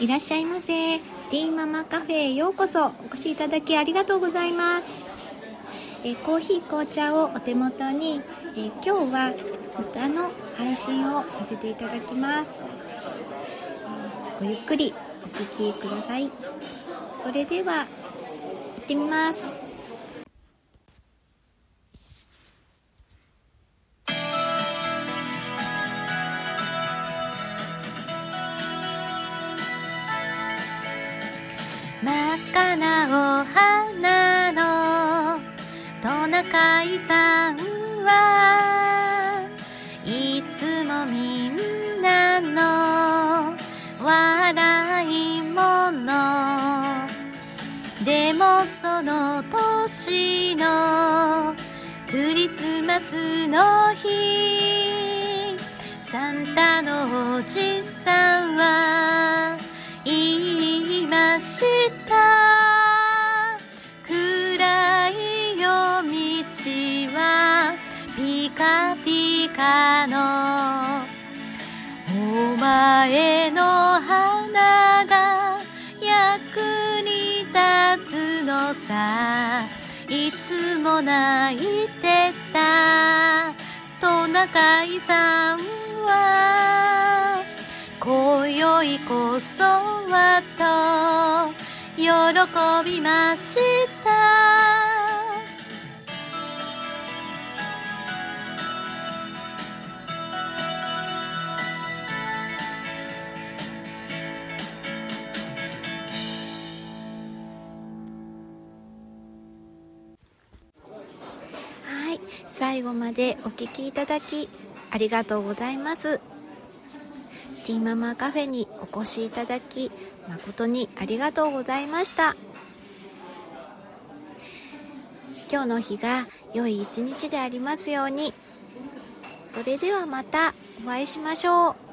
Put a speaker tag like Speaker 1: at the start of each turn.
Speaker 1: いらっしゃいませ。ティーママカフェへようこそお越しいただきありがとうございます。えコーヒー紅茶をお手元に、え今日は歌の配信をさせていただきます。ごゆっくりお聴きください。それでは、行ってみます。真っ赤なお花のトナカイさんはいつもみんなの笑い者でもその年のクリスマスの日サンタのした。暗い夜道はピカピカのお前の花が役に立つのさ。いつも泣いてた。トナカイさんは今宵こそはと喜びました。最後までお聴きいただきありがとうございます。ティーママカフェにお越しいただき誠にありがとうございました。今日の日が良い一日でありますように。それではまたお会いしましょう。